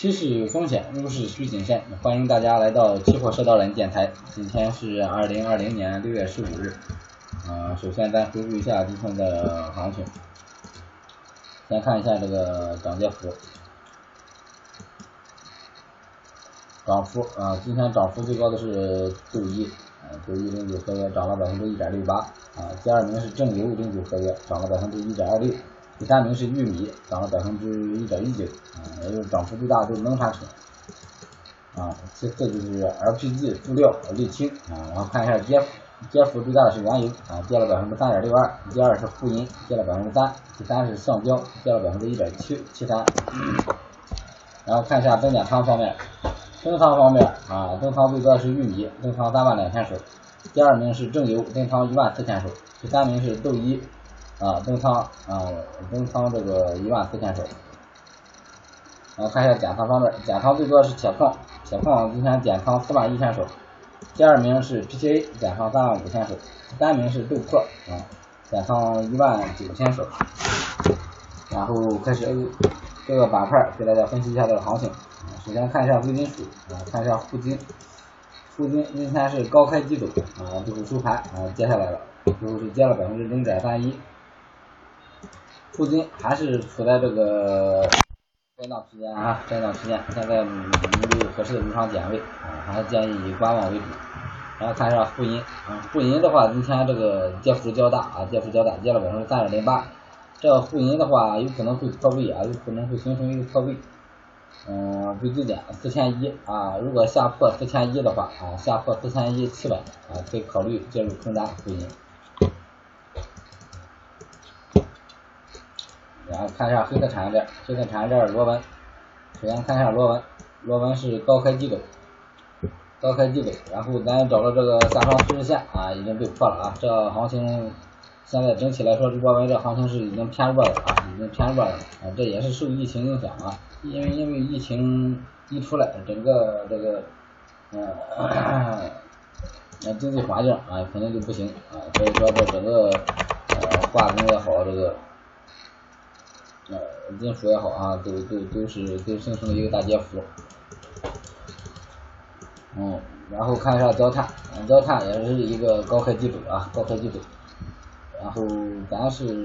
期市有风险，入市需谨慎。欢迎大家来到期货社道人电台。今天是二零二零年六月十五日。嗯，首先咱回顾一下今天的行情。先看一下这个涨跌幅。涨幅啊，今天涨幅最高的是豆一，啊，豆一零九合约涨了百分之一点六八，啊，第二名是正油零九合约涨了百分之一点二六。第三名是玉米，涨了百分之一点一九，啊，也就是涨幅最大的是农产品，啊，其次就是 LPG 副料沥青，啊，然后看一下跌幅跌幅最大的是原油，啊，跌了百分之三点六二，第二是沪银，跌了百分之三，第三是橡胶，跌了百分之一点七七三，然后看一下增减仓方面，增仓方面，啊，增仓最多的是玉米，增仓三万两千手，第二名是正油，增仓一万四千手，第三名是豆一。啊，增仓啊，增仓这个一万四千手。然后看一下减仓方面，减仓最多的是铁矿，铁矿今天减仓四万一千手。第二名是 PTA 减仓三万五千手，第三名是豆粕啊，减仓一万九千手。然后开始各个板块给大家分析一下这个行情。首先看一下贵金属啊，看一下沪金，沪金今天是高开低走啊，最后收盘啊跌下来了，最后是跌了百分之零点三一。沪金还是处在这个震荡区间啊，震荡区间，现在没有合适的入场点位啊，还是建议以观望为主。然后看一下沪银，啊，沪银的话今天这个跌幅较大啊，跌幅较大，跌了百分之三点零八。这个沪银的话有可能会破位啊，有可能会形成一个破位。嗯，最低点四千一啊，如果下破四千一的话啊，下破四千一七百啊，可以考虑介入空单沪银。然后看一下黑色产业链，黑色产业链螺纹，首先看一下螺纹，螺纹是高开低走，高开低走，然后咱找到这个下方趋势线啊，已经被破了啊，这行情现在整体来说，螺纹这行情是已经偏弱了啊，已经偏弱了啊，这也是受疫情影响啊，因为因为疫情一出来，整个这个嗯，那经济环境啊肯定就不行啊，所以说这整个呃化工也好这个。金属也好啊，都都都是都形成了一个大跌幅。嗯，然后看一下焦炭，焦炭也是一个高开低走啊，高开低走。然后咱是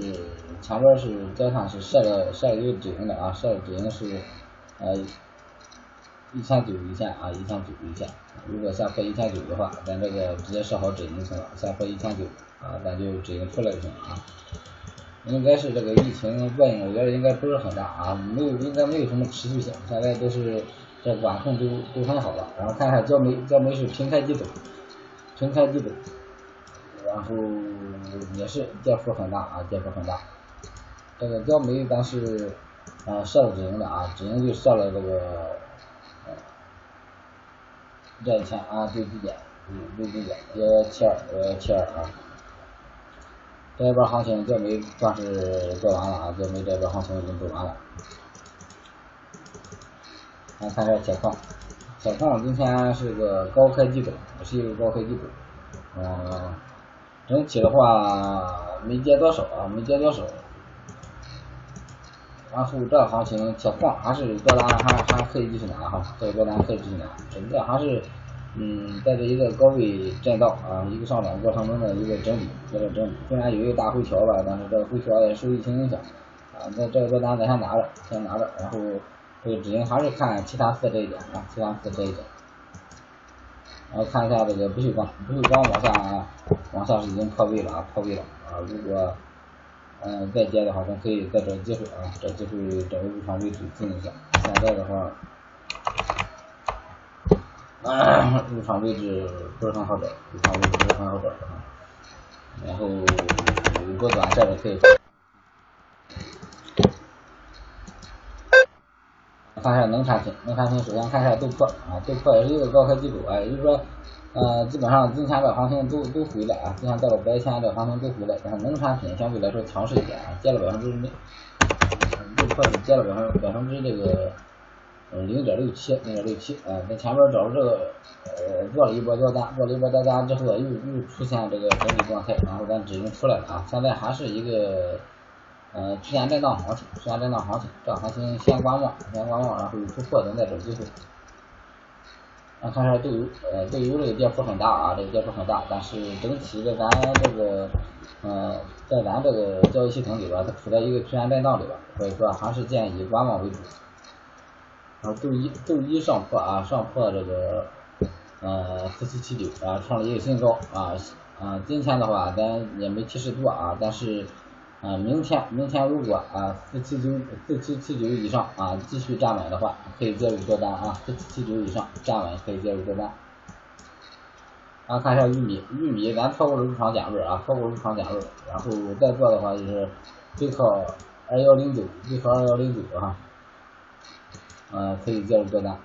前边是焦炭是设了设了一个止盈的啊，设止盈是呃一千九一线啊，一千九一线。如果下破一千九的话，咱这个直接设好止盈就行了，下破一千九啊，咱就止盈出来就行了啊。应该是这个疫情作用，我觉得应该不是很大啊，没有应该没有什么持续性，现在都是这管控都都很好了。然后看看焦煤，焦煤是平开低走，平开低走，然后也是跌幅很大啊，跌幅很大。这个焦煤咱是啊设了止盈的啊，止盈就设了这个这一天啊最低点，嗯最低点幺幺七二幺幺七二啊。这一波行情，就没算是做完了啊，就没这波行情已经做完了。来看一下铁矿，铁矿今天是个高开低走，是一个高开低走。嗯，整体的话没跌多少啊，没跌多少。然后这行情铁矿还是多单还还可以继续拿哈，这个多单可以继续拿，整个还是。嗯，在这一个高位震荡啊，一个上涨过程中的一个整理，一个整理。虽然有一个大回调吧，但是这个回调也受疫情影响啊。那这个多单咱先拿着，先拿着，然后这个止盈还是看其他四这一点啊，其他四这一点。然后看一下这个不锈钢，不锈钢往下啊，往下是已经破位了啊，破位了啊。如果嗯再跌的话，咱可以再找机会啊，找机会找个入场位置进一下。现在的话。入场位置不是很好找，入场位置不是很好找啊。然后有个短线的可以看一下农产品，农产品首先看一下豆粕啊，豆粕也是一个高开低走啊，也就是说，呃，基本上今天的行情都都回来啊，今天到了白天的行情都回来，但是农产品相对来说强势一点啊，跌了百分之六豆粕跌了百分百分之这个。零点六七，零点六七啊，在前面找这个，呃，做了一波交单，做了一波交单之后，又又出现这个整理状态，然后咱止盈出来了啊，现在还是一个，嗯，出现震荡行情，出现震荡行情，这行情先观望，先观望，然后有突破等待找机会。啊，看一下豆油，呃，豆油这个跌幅很大啊，这个跌幅很大，但是整体的咱这个，嗯，在咱这个交易系统里边，它处在一个区间震荡里边，所以说还是建议观望为主。然后豆一豆一上破啊，上破这个，呃，四七七九啊，创了一个新高啊，啊，今天的话咱也没提示多啊，但是。啊，明天明天如果啊四七九四七七九以上啊继续站稳的话，可以介入多单啊，四七七九以上站稳可以介入多单。啊，看一下玉米，玉米咱错过了入场点位啊，错过入场点位，然后再做的话就是背靠二幺零九，背靠二幺零九啊，嗯，可以介入做单。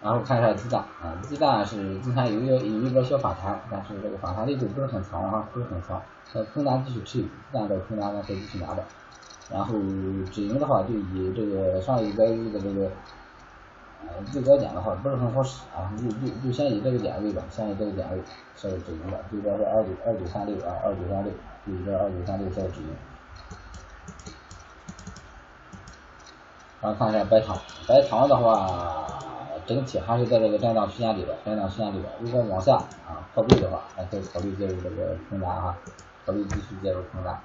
然后看一下鸡蛋啊，鸡蛋是今天有一有一波小反弹，但是这个反弹力度不是很强啊，不是很强。呃，空单继续持有，鸡蛋的空单呢可以继续拿着。然后止盈的话就以这个上一个一个这个最高点的话不是很好使啊，就就就先以这个点位吧，先以这个点位设置止盈吧，最高是二九二九三六啊，二九三六，就以这二九三六设置止盈。然后看一下白糖，白糖的话。整体还是在这个震荡区间里边，震荡区间里边，如果往下啊破位的话，还可以考虑介入这个空单啊，考虑继续介入空单。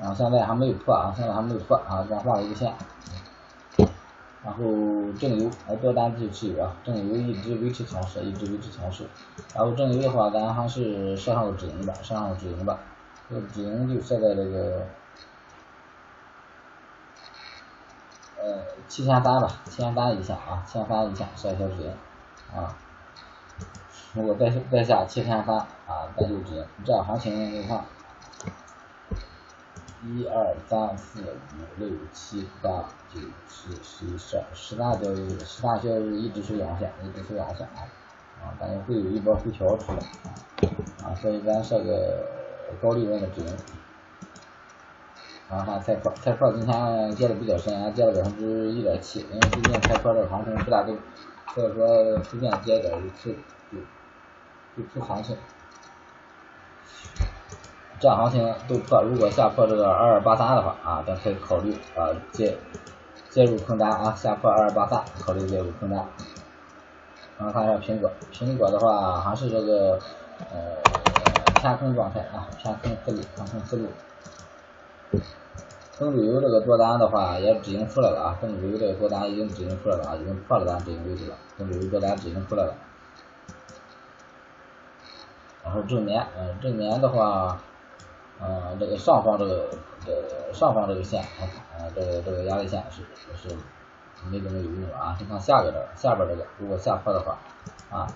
啊，现在还没有破啊，现在还没有破啊，刚画了一个线。然后正油呃多单继续持有啊，正游一直维持强势，一直维持强势。然后正游的话，咱还是设上个止盈吧，设上个止盈吧。这个止盈就设在这个呃七千三吧，七千三以下啊，七千三以下设一下止盈啊。如果再再下七千三啊，再就止盈。这样行情你看。一二三四五六七八九十十一十二十大交易日，十大交易日一直是阳线，一直是阳线啊，啊，感觉会有一波回调出来啊，啊所以咱设个高利润的止盈。啊，看菜粕，菜粕今天跌的比较深，啊跌了百分之一点七，因为最近菜粕这个行情不大对，所以说随便跌点就就就出行情。这样行情都破，如果下破这个二二八三的话啊，咱可以考虑啊介介入空单啊，下破二二八三，考虑介入空单。然后看一下苹果，苹果的话还是这个呃偏空状态啊，偏空思路，偏空思路。中旅游这个多单的话也止盈出来了啊，中旅游这个多单已经止盈出来了啊，已经破了单止盈位置了，中旅游多单止盈出来了。然后正年，嗯，正年的话。嗯，这个上方这个这上方这个线，啊，这个这个压力线是是没怎么有用啊。你看下边这下边这个，如果下破的话，啊，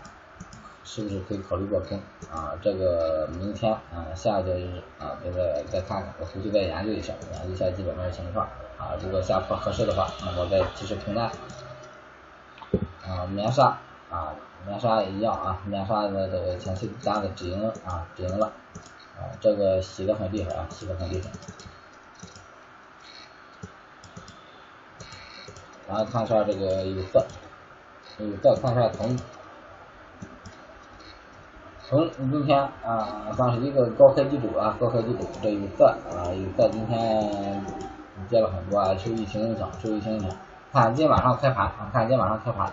是不是可以考虑过空啊？这个明天啊，下个交易日啊，再再再看看，我回去再研究一下，研究一下基本面的情况啊。如果下破合适的话，那么再及时空单。啊，棉纱啊，棉纱也一样啊，棉纱的这个前期单子止盈啊，止盈了。这个洗的很厉害啊，洗的很厉害。然后看一下这个有色，有色看一下铜，铜今天啊算是一个高开低走啊，高开低走。这有色啊，有色今天跌了很多啊，受疫情影响，受疫情影响。看今天晚上开盘啊，看今天晚上开盘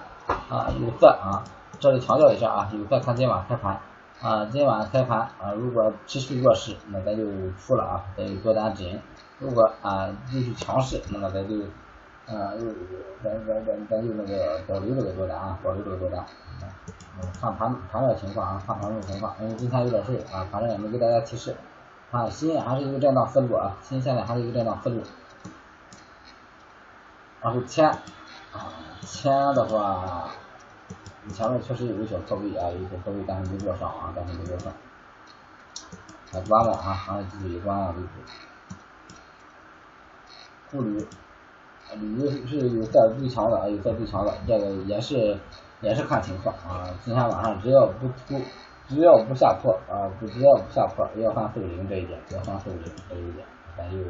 啊，有色啊，这里强调一下啊，有色看今晚上开盘。啊，今晚开盘啊，如果持续弱势，那咱就出了啊，咱就多单止盈。如果啊继续强势，那么咱就啊咱咱咱咱就那个保留这个多单啊，保留这个多单。看盘盘面情况啊，看盘面情况。因为今天有点事啊，反正也没给大家提示。啊，新还是一个震荡思路啊，新现在还是一个震荡思路。然后千啊，千的话。前面确实有个小破位啊，有个小破位，但是没做上啊，但是没做上。还观望啊，还是继续以观望为主。沪铝，铝是有色最强的，有色最强的，这个也是也是看情况啊。今天晚上只要不突，只要不下破啊，不只要不下破，要看负零这一点，要看负零这一点。咱有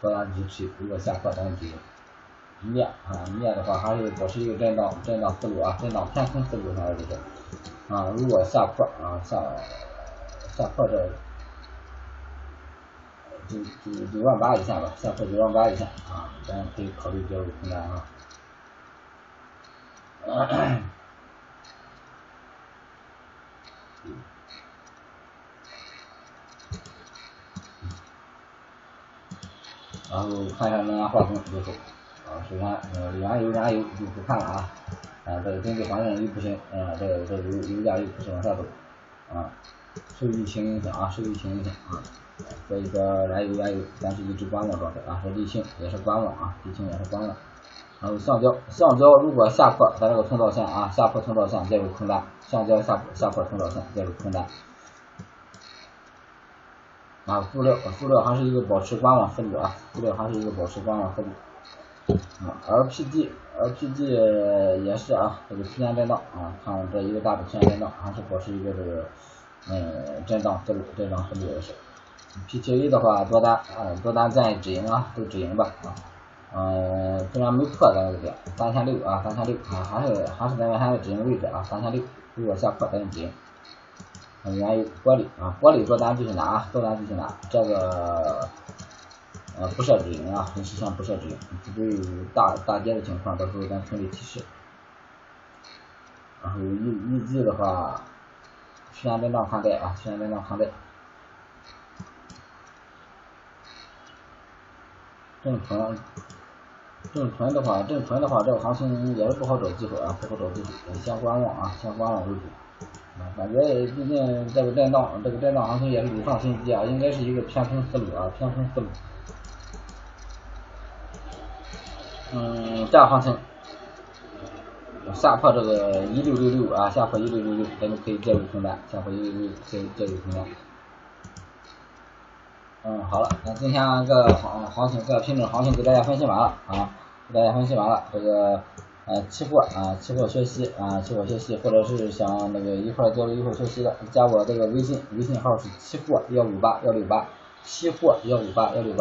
多单支持，如果下破咱就面啊，面的话还是保持一个震荡震荡思路啊，震荡偏空思路上这是啊，如果下破啊下下破这九九九万八以下吧，下破九万八以下啊，咱可以考虑介入空单啊。然后看一下能源化工就是，啊，首先呃原油燃油就不看了啊，啊这个经济环境又不行，啊这个这个油油价又不是往下走，啊受疫情影响啊受疫情影响啊，所以说燃油燃油咱是一直观望状态啊，说沥青也是观望啊，沥青也是观望，然后橡胶橡胶如果下破咱这个通道线啊下破通道线介入空单，橡胶下下破通道线介入空单。啊，塑料塑料还是一个保持观望思路啊，塑料还是一个保持观望思路。啊，LPG LPG 也是啊，这个区间震荡啊，看这一个大的区间震荡，还是保持一个这个嗯震荡思路，震荡思路也是。PTA 的话多单啊多单建议止盈啊，都止盈吧啊。嗯，虽然没破咱这个点三千六啊三千六啊，还是还是咱们还是止盈位置啊三千六，如果下破咱就止盈。原油、玻璃啊，玻璃多单继续拿，多单继续拿，这个呃不设止盈啊，很实现不设止盈，除非有大大跌的情况，到时候咱群里提示。然后预预计的话，区间震荡看待啊，区间震荡看待。正存，正存的话，正存的话，这个行情也是不好找机会啊，不好找机会，先观望啊，先观望为主。感觉毕竟这个震荡，这个震荡行情也是有上新机啊，应该是一个偏空思路啊，偏空思路。嗯，这样行情下破这个一六六六啊，下破一六六六，咱就可以介入空单，下破一六六六可以介入空单。嗯，好了，那今天个行行情个品种行情给大家分析完了啊，给大家分析完了这个。呃，期货啊，期货学习啊，期货学习，或者是想那个一块交流一块学习的，加我这个微信，微信号是期货幺五八幺六八，期货幺五八幺六八。